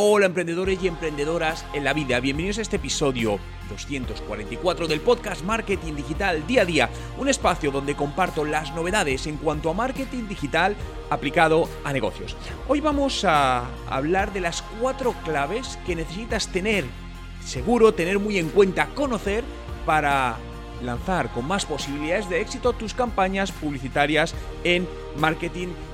Hola emprendedores y emprendedoras en la vida, bienvenidos a este episodio 244 del podcast Marketing Digital Día a Día, un espacio donde comparto las novedades en cuanto a marketing digital aplicado a negocios. Hoy vamos a hablar de las cuatro claves que necesitas tener, seguro, tener muy en cuenta, conocer para lanzar con más posibilidades de éxito tus campañas publicitarias en marketing digital.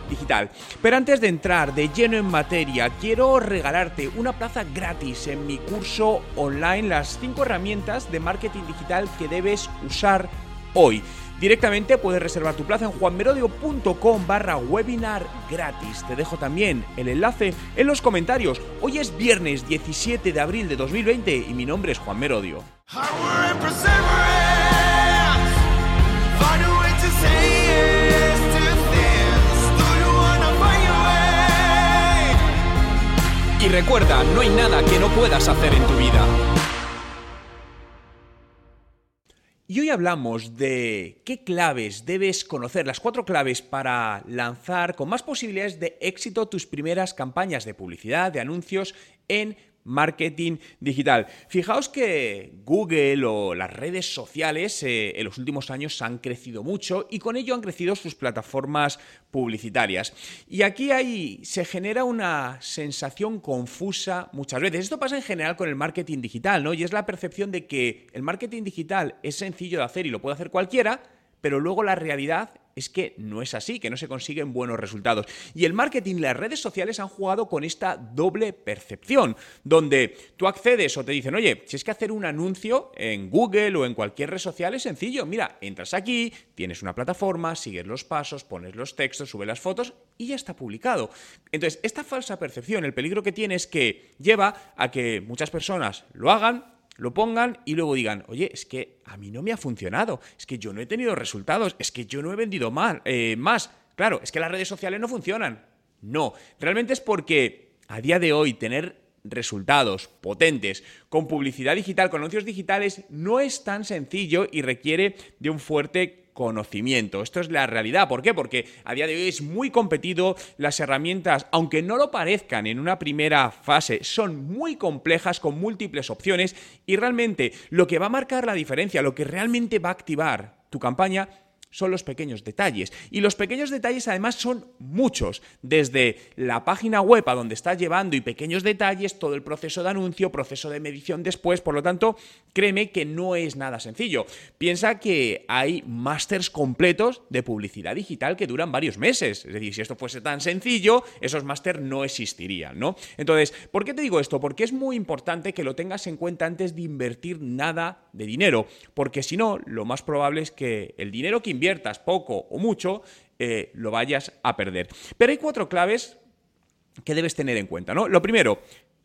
Pero antes de entrar de lleno en materia, quiero regalarte una plaza gratis en mi curso online, las 5 herramientas de marketing digital que debes usar hoy. Directamente puedes reservar tu plaza en juanmerodio.com barra webinar gratis. Te dejo también el enlace en los comentarios. Hoy es viernes 17 de abril de 2020 y mi nombre es Juan Merodio. Y recuerda, no hay nada que no puedas hacer en tu vida. Y hoy hablamos de qué claves debes conocer, las cuatro claves para lanzar con más posibilidades de éxito tus primeras campañas de publicidad, de anuncios en marketing digital. Fijaos que Google o las redes sociales eh, en los últimos años han crecido mucho y con ello han crecido sus plataformas publicitarias. Y aquí hay, se genera una sensación confusa muchas veces. Esto pasa en general con el marketing digital, ¿no? Y es la percepción de que el marketing digital es sencillo de hacer y lo puede hacer cualquiera, pero luego la realidad es que no es así, que no se consiguen buenos resultados. Y el marketing y las redes sociales han jugado con esta doble percepción, donde tú accedes o te dicen, oye, si es que hacer un anuncio en Google o en cualquier red social es sencillo, mira, entras aquí, tienes una plataforma, sigues los pasos, pones los textos, subes las fotos y ya está publicado. Entonces, esta falsa percepción, el peligro que tiene es que lleva a que muchas personas lo hagan, lo pongan y luego digan, oye, es que a mí no me ha funcionado, es que yo no he tenido resultados, es que yo no he vendido mal, eh, más. Claro, es que las redes sociales no funcionan. No, realmente es porque a día de hoy tener resultados potentes con publicidad digital, con anuncios digitales, no es tan sencillo y requiere de un fuerte conocimiento. Esto es la realidad. ¿Por qué? Porque a día de hoy es muy competido. Las herramientas, aunque no lo parezcan en una primera fase, son muy complejas con múltiples opciones y realmente lo que va a marcar la diferencia, lo que realmente va a activar tu campaña son los pequeños detalles. Y los pequeños detalles además son muchos, desde la página web a donde estás llevando y pequeños detalles, todo el proceso de anuncio, proceso de medición después, por lo tanto, créeme que no es nada sencillo. Piensa que hay másters completos de publicidad digital que duran varios meses. Es decir, si esto fuese tan sencillo, esos másters no existirían, ¿no? Entonces, ¿por qué te digo esto? Porque es muy importante que lo tengas en cuenta antes de invertir nada de dinero, porque si no, lo más probable es que el dinero que inviertas, poco o mucho, eh, lo vayas a perder. Pero hay cuatro claves que debes tener en cuenta. Lo primero,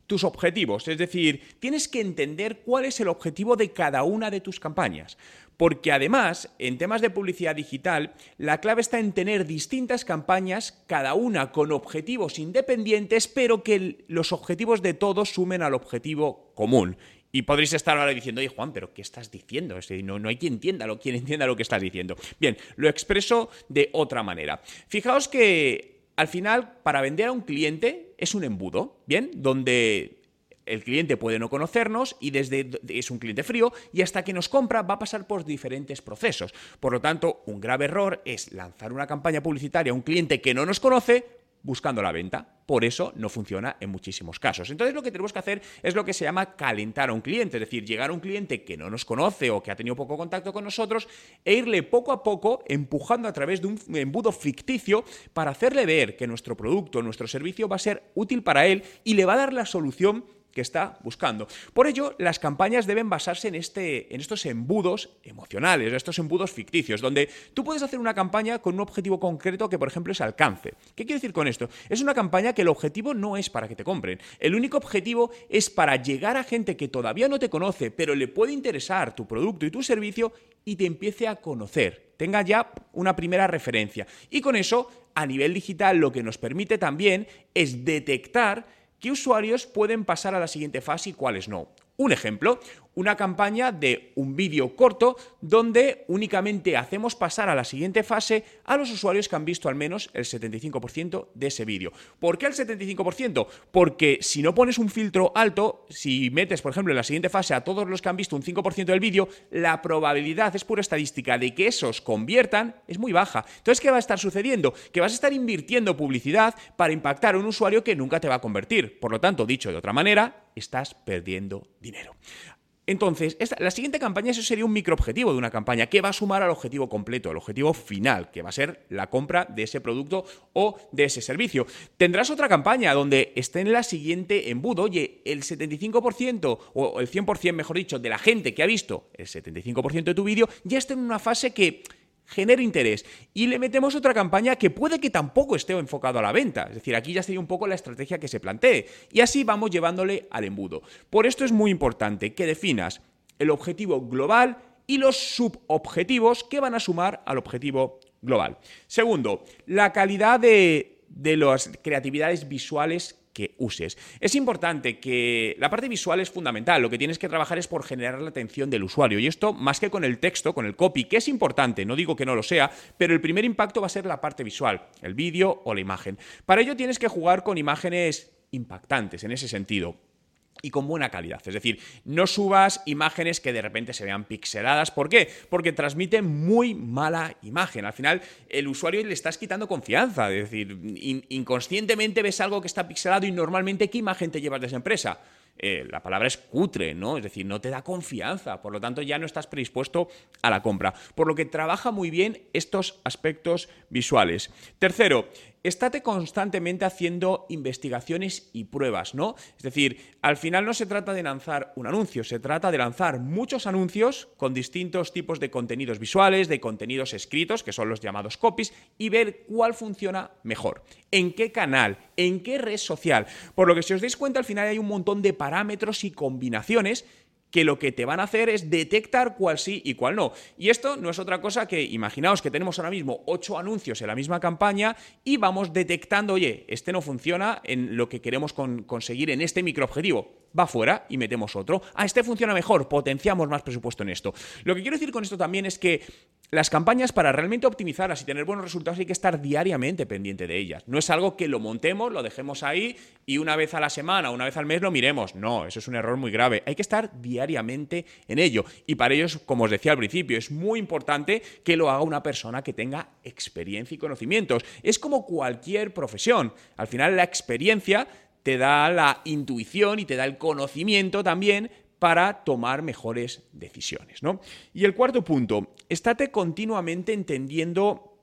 tus objetivos, es decir, tienes que entender cuál es el objetivo de cada una de tus campañas. Porque además, en temas de publicidad digital, la clave está en tener distintas campañas, cada una con objetivos independientes, pero que los objetivos de todos sumen al objetivo común. Y podréis estar ahora diciendo, oye Juan, pero ¿qué estás diciendo? no, hay quien entienda, lo, quien entienda lo que estás diciendo. Bien, lo expreso de otra manera. Fijaos que al final, para vender a un cliente es un embudo, ¿bien? Donde el cliente puede no conocernos y desde es un cliente frío y hasta que nos compra va a pasar por diferentes procesos. Por lo tanto, un grave error es lanzar una campaña publicitaria a un cliente que no nos conoce buscando la venta. Por eso no funciona en muchísimos casos. Entonces lo que tenemos que hacer es lo que se llama calentar a un cliente, es decir, llegar a un cliente que no nos conoce o que ha tenido poco contacto con nosotros e irle poco a poco empujando a través de un embudo ficticio para hacerle ver que nuestro producto, nuestro servicio va a ser útil para él y le va a dar la solución que está buscando. Por ello, las campañas deben basarse en, este, en estos embudos emocionales, estos embudos ficticios, donde tú puedes hacer una campaña con un objetivo concreto que, por ejemplo, es alcance. ¿Qué quiero decir con esto? Es una campaña que el objetivo no es para que te compren. El único objetivo es para llegar a gente que todavía no te conoce, pero le puede interesar tu producto y tu servicio y te empiece a conocer. Tenga ya una primera referencia. Y con eso, a nivel digital, lo que nos permite también es detectar qué usuarios pueden pasar a la siguiente fase y cuáles no. Un ejemplo, una campaña de un vídeo corto donde únicamente hacemos pasar a la siguiente fase a los usuarios que han visto al menos el 75% de ese vídeo. ¿Por qué el 75%? Porque si no pones un filtro alto, si metes, por ejemplo, en la siguiente fase a todos los que han visto un 5% del vídeo, la probabilidad es pura estadística de que esos conviertan es muy baja. Entonces, ¿qué va a estar sucediendo? Que vas a estar invirtiendo publicidad para impactar a un usuario que nunca te va a convertir. Por lo tanto, dicho de otra manera, estás perdiendo dinero. Entonces, la siguiente campaña, eso sería un microobjetivo de una campaña que va a sumar al objetivo completo, el objetivo final, que va a ser la compra de ese producto o de ese servicio. Tendrás otra campaña donde esté en la siguiente embudo, oye, el 75% o el 100%, mejor dicho, de la gente que ha visto el 75% de tu vídeo ya está en una fase que genera interés. Y le metemos otra campaña que puede que tampoco esté enfocado a la venta. Es decir, aquí ya sería un poco la estrategia que se plantee. Y así vamos llevándole al embudo. Por esto es muy importante que definas el objetivo global y los subobjetivos que van a sumar al objetivo global. Segundo, la calidad de, de las creatividades visuales que uses. Es importante que la parte visual es fundamental, lo que tienes que trabajar es por generar la atención del usuario y esto más que con el texto, con el copy, que es importante, no digo que no lo sea, pero el primer impacto va a ser la parte visual, el vídeo o la imagen. Para ello tienes que jugar con imágenes impactantes en ese sentido y con buena calidad. Es decir, no subas imágenes que de repente se vean pixeladas. ¿Por qué? Porque transmiten muy mala imagen. Al final, el usuario le estás quitando confianza. Es decir, inconscientemente ves algo que está pixelado y normalmente, ¿qué imagen te llevas de esa empresa? Eh, la palabra es cutre, ¿no? Es decir, no te da confianza, por lo tanto ya no estás predispuesto a la compra. Por lo que trabaja muy bien estos aspectos visuales. Tercero, estate constantemente haciendo investigaciones y pruebas, ¿no? Es decir, al final no se trata de lanzar un anuncio, se trata de lanzar muchos anuncios con distintos tipos de contenidos visuales, de contenidos escritos, que son los llamados copies, y ver cuál funciona mejor, en qué canal, en qué red social. Por lo que si os dais cuenta, al final hay un montón de parámetros y combinaciones que lo que te van a hacer es detectar cuál sí y cuál no. Y esto no es otra cosa que, imaginaos que tenemos ahora mismo ocho anuncios en la misma campaña y vamos detectando, oye, este no funciona en lo que queremos conseguir en este microobjetivo. Va fuera y metemos otro. Ah, este funciona mejor, potenciamos más presupuesto en esto. Lo que quiero decir con esto también es que las campañas, para realmente optimizarlas y tener buenos resultados, hay que estar diariamente pendiente de ellas. No es algo que lo montemos, lo dejemos ahí y una vez a la semana, una vez al mes lo miremos. No, eso es un error muy grave. Hay que estar diariamente en ello. Y para ello, como os decía al principio, es muy importante que lo haga una persona que tenga experiencia y conocimientos. Es como cualquier profesión. Al final, la experiencia te da la intuición y te da el conocimiento también para tomar mejores decisiones. ¿no? Y el cuarto punto, estate continuamente entendiendo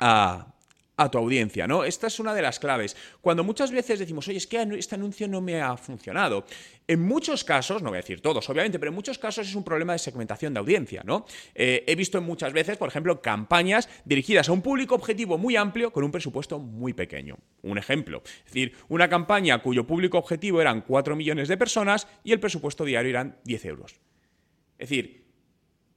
a a tu audiencia, ¿no? Esta es una de las claves. Cuando muchas veces decimos, oye, es que este anuncio no me ha funcionado. En muchos casos, no voy a decir todos, obviamente, pero en muchos casos es un problema de segmentación de audiencia, ¿no? Eh, he visto muchas veces, por ejemplo, campañas dirigidas a un público objetivo muy amplio con un presupuesto muy pequeño. Un ejemplo. Es decir, una campaña cuyo público objetivo eran 4 millones de personas y el presupuesto diario eran 10 euros. Es decir,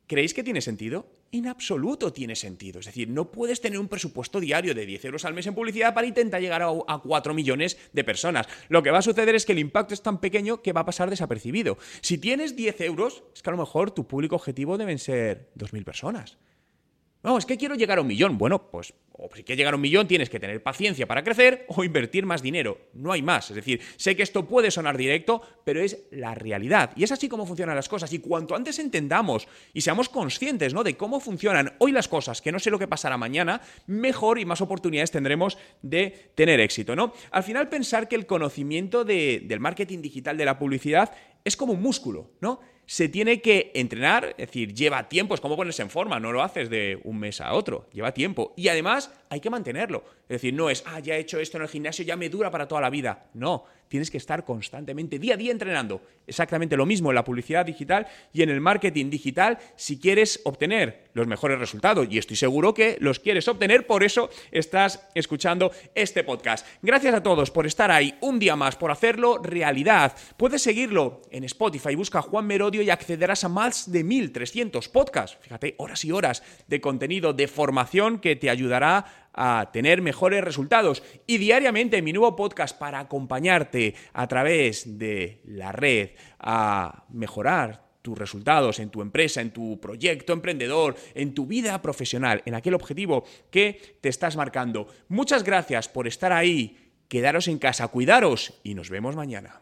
¿creéis que tiene sentido? en absoluto tiene sentido. Es decir, no puedes tener un presupuesto diario de 10 euros al mes en publicidad para intentar llegar a, a 4 millones de personas. Lo que va a suceder es que el impacto es tan pequeño que va a pasar desapercibido. Si tienes 10 euros, es que a lo mejor tu público objetivo deben ser 2.000 personas. No, es que quiero llegar a un millón. Bueno, pues si quieres llegar a un millón tienes que tener paciencia para crecer o invertir más dinero. No hay más. Es decir, sé que esto puede sonar directo, pero es la realidad. Y es así como funcionan las cosas. Y cuanto antes entendamos y seamos conscientes ¿no? de cómo funcionan hoy las cosas, que no sé lo que pasará mañana, mejor y más oportunidades tendremos de tener éxito. ¿no? Al final pensar que el conocimiento del marketing digital, de la publicidad, es como un músculo, ¿no? Se tiene que entrenar, es decir, lleva tiempo, es como ponerse en forma, no lo haces de un mes a otro, lleva tiempo. Y además hay que mantenerlo. Es decir, no es, ah, ya he hecho esto en el gimnasio, ya me dura para toda la vida. No, tienes que estar constantemente, día a día entrenando. Exactamente lo mismo en la publicidad digital y en el marketing digital si quieres obtener los mejores resultados. Y estoy seguro que los quieres obtener, por eso estás escuchando este podcast. Gracias a todos por estar ahí un día más, por hacerlo realidad. Puedes seguirlo en Spotify, busca Juan Merodio y accederás a más de 1300 podcasts. Fíjate, horas y horas de contenido de formación que te ayudará a tener mejores resultados. Y diariamente mi nuevo podcast para acompañarte a través de la red a mejorar tus resultados en tu empresa, en tu proyecto emprendedor, en tu vida profesional, en aquel objetivo que te estás marcando. Muchas gracias por estar ahí. Quedaros en casa, cuidaros y nos vemos mañana.